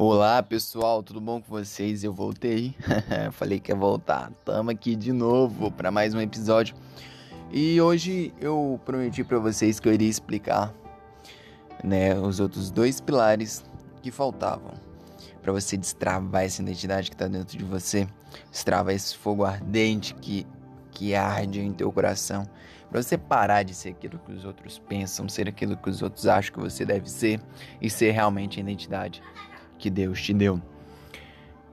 Olá pessoal, tudo bom com vocês? Eu voltei, falei que ia voltar. Tamo aqui de novo para mais um episódio. E hoje eu prometi para vocês que eu iria explicar, né, os outros dois pilares que faltavam para você destravar essa identidade que tá dentro de você, destravar esse fogo ardente que que arde em teu coração, para você parar de ser aquilo que os outros pensam, ser aquilo que os outros acham que você deve ser e ser realmente a identidade que Deus te deu.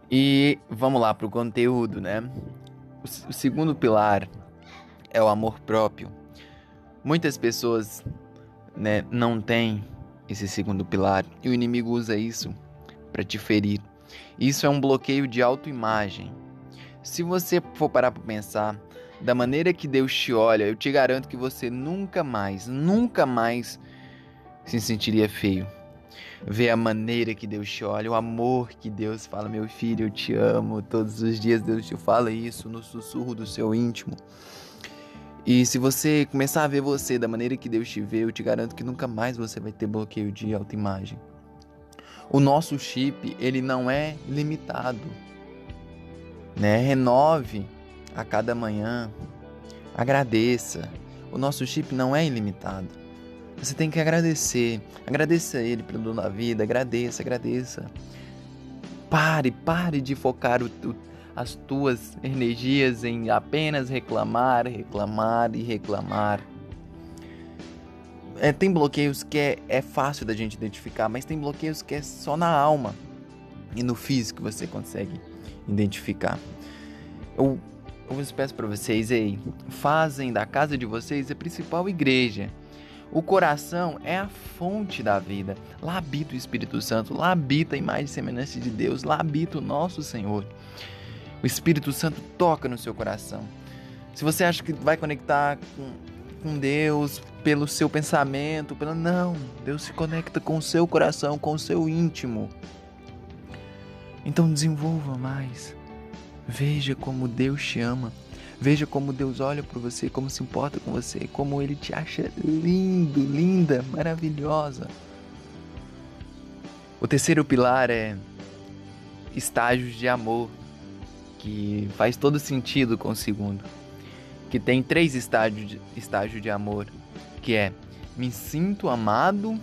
E vamos lá para o conteúdo, né? O, segundo pilar é o amor próprio. Muitas pessoas né, não têm esse segundo pilar e o inimigo usa isso para te ferir. Isso é um bloqueio de autoimagem. Se você for parar para pensar, da maneira que Deus te olha, eu te garanto que você nunca mais, nunca mais se sentiria feio ver a maneira que Deus te olha, o amor que Deus fala, meu filho, eu te amo. Todos os dias Deus te fala isso no sussurro do seu íntimo. E se você começar a ver você da maneira que Deus te vê, eu te garanto que nunca mais você vai ter bloqueio de autoimagem. O nosso chip, ele não é limitado. Né? Renove a cada manhã. Agradeça. O nosso chip não é ilimitado. Você tem que agradecer. Agradeça a Ele pelo dono da vida. Agradeça, agradeça. Pare, pare de focar o, o, as tuas energias em apenas reclamar, reclamar e reclamar. É, tem bloqueios que é, é fácil da gente identificar, mas tem bloqueios que é só na alma e no físico você consegue identificar. Eu, eu peço para vocês aí, fazem da casa de vocês a principal igreja. O coração é a fonte da vida. Lá habita o Espírito Santo, lá habita a imagem e semelhança de Deus, lá habita o nosso Senhor. O Espírito Santo toca no seu coração. Se você acha que vai conectar com, com Deus pelo seu pensamento, pelo não, Deus se conecta com o seu coração, com o seu íntimo. Então desenvolva mais. Veja como Deus te ama. Veja como Deus olha para você, como se importa com você, como Ele te acha lindo, linda, maravilhosa. O terceiro pilar é estágios de amor, que faz todo sentido com o segundo. Que tem três estágios de, estágio de amor, que é me sinto amado,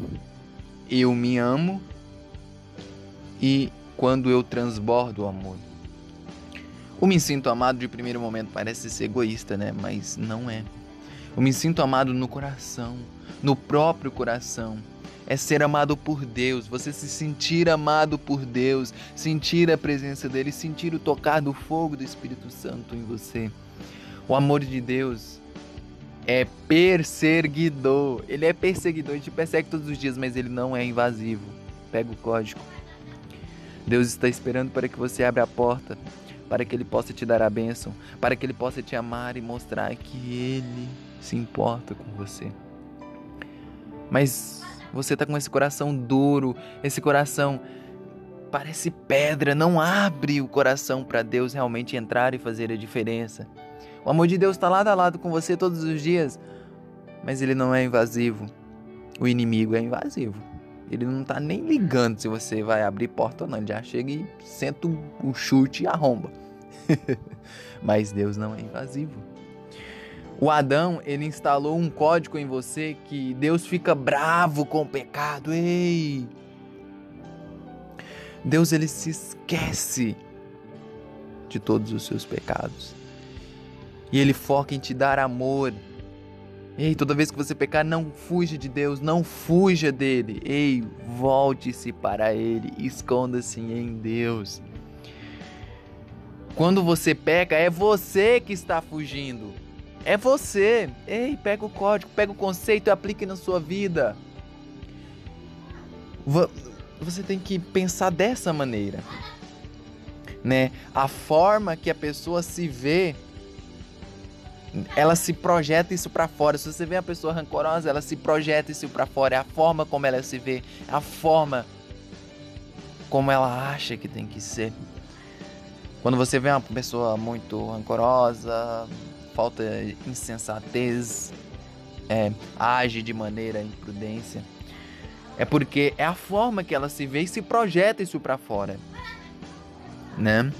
eu me amo e quando eu transbordo o amor. O me sinto amado de primeiro momento parece ser egoísta, né? Mas não é. O me sinto amado no coração, no próprio coração. É ser amado por Deus, você se sentir amado por Deus, sentir a presença dele, sentir o tocar do fogo do Espírito Santo em você. O amor de Deus é perseguidor. Ele é perseguidor, ele te persegue todos os dias, mas ele não é invasivo. Pega o código. Deus está esperando para que você abra a porta para que Ele possa te dar a bênção, para que Ele possa te amar e mostrar que Ele se importa com você. Mas você está com esse coração duro, esse coração parece pedra, não abre o coração para Deus realmente entrar e fazer a diferença. O amor de Deus está lado a lado com você todos os dias, mas ele não é invasivo. O inimigo é invasivo. Ele não está nem ligando se você vai abrir porta ou não. Ele já chega e senta o chute e arromba. Mas Deus não é invasivo. O Adão, ele instalou um código em você que Deus fica bravo com o pecado. Ei! Deus ele se esquece de todos os seus pecados. E ele foca em te dar amor. Ei, toda vez que você pecar, não fuja de Deus, não fuja dele. Ei, volte-se para ele, esconda-se em Deus. Quando você peca, é você que está fugindo. É você. Ei, pega o código, pega o conceito e aplique na sua vida. Você tem que pensar dessa maneira. Né? A forma que a pessoa se vê, ela se projeta isso para fora. Se você vê a pessoa rancorosa, ela se projeta isso para fora. É a forma como ela se vê, é a forma como ela acha que tem que ser. Quando você vê uma pessoa muito rancorosa, falta insensatez, é, age de maneira imprudência, É porque é a forma que ela se vê e se projeta isso para fora, né?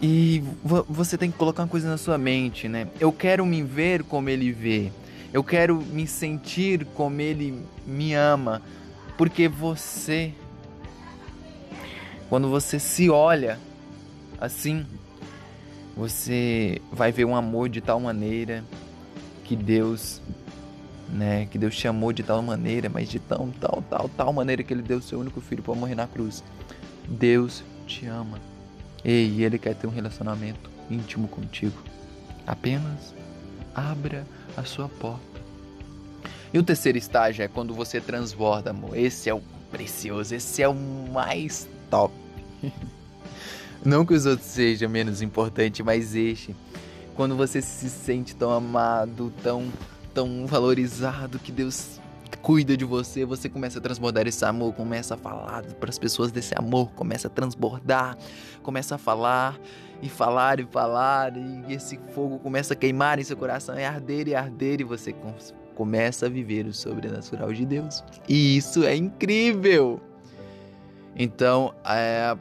E você tem que colocar uma coisa na sua mente, né? Eu quero me ver como ele vê. Eu quero me sentir como ele me ama, porque você quando você se olha assim, você vai ver um amor de tal maneira que Deus, né, que Deus te amou de tal maneira, mas de tão, tal, tal, tal maneira que ele deu seu único filho para morrer na cruz. Deus te ama. E ele quer ter um relacionamento íntimo contigo. Apenas abra a sua porta. E o terceiro estágio é quando você transborda, amor. Esse é o precioso, esse é o mais top. Não que os outros sejam menos importantes, mas este. Quando você se sente tão amado, tão, tão valorizado, que Deus cuida de você, você começa a transbordar esse amor, começa a falar para as pessoas desse amor, começa a transbordar, começa a falar e falar e falar, e esse fogo começa a queimar em seu coração, e arder e arder, e você começa a viver o sobrenatural de Deus. E isso é incrível! Então, é,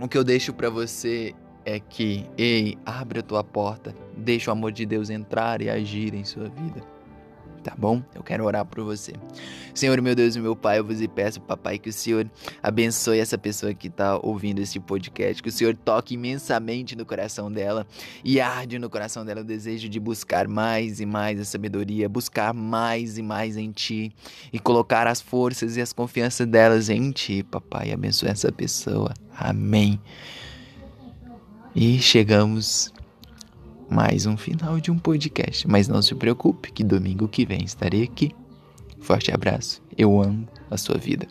o que eu deixo para você é que, ei, abre a tua porta, deixa o amor de Deus entrar e agir em sua vida. Tá bom? Eu quero orar por você. Senhor, meu Deus e meu Pai, eu vos peço, papai, que o Senhor abençoe essa pessoa que está ouvindo este podcast, que o Senhor toque imensamente no coração dela e arde no coração dela o desejo de buscar mais e mais a sabedoria, buscar mais e mais em Ti e colocar as forças e as confianças delas em Ti, papai. Abençoe essa pessoa. Amém. E chegamos mais um final de um podcast. Mas não se preocupe, que domingo que vem estarei aqui. Forte abraço. Eu amo a sua vida.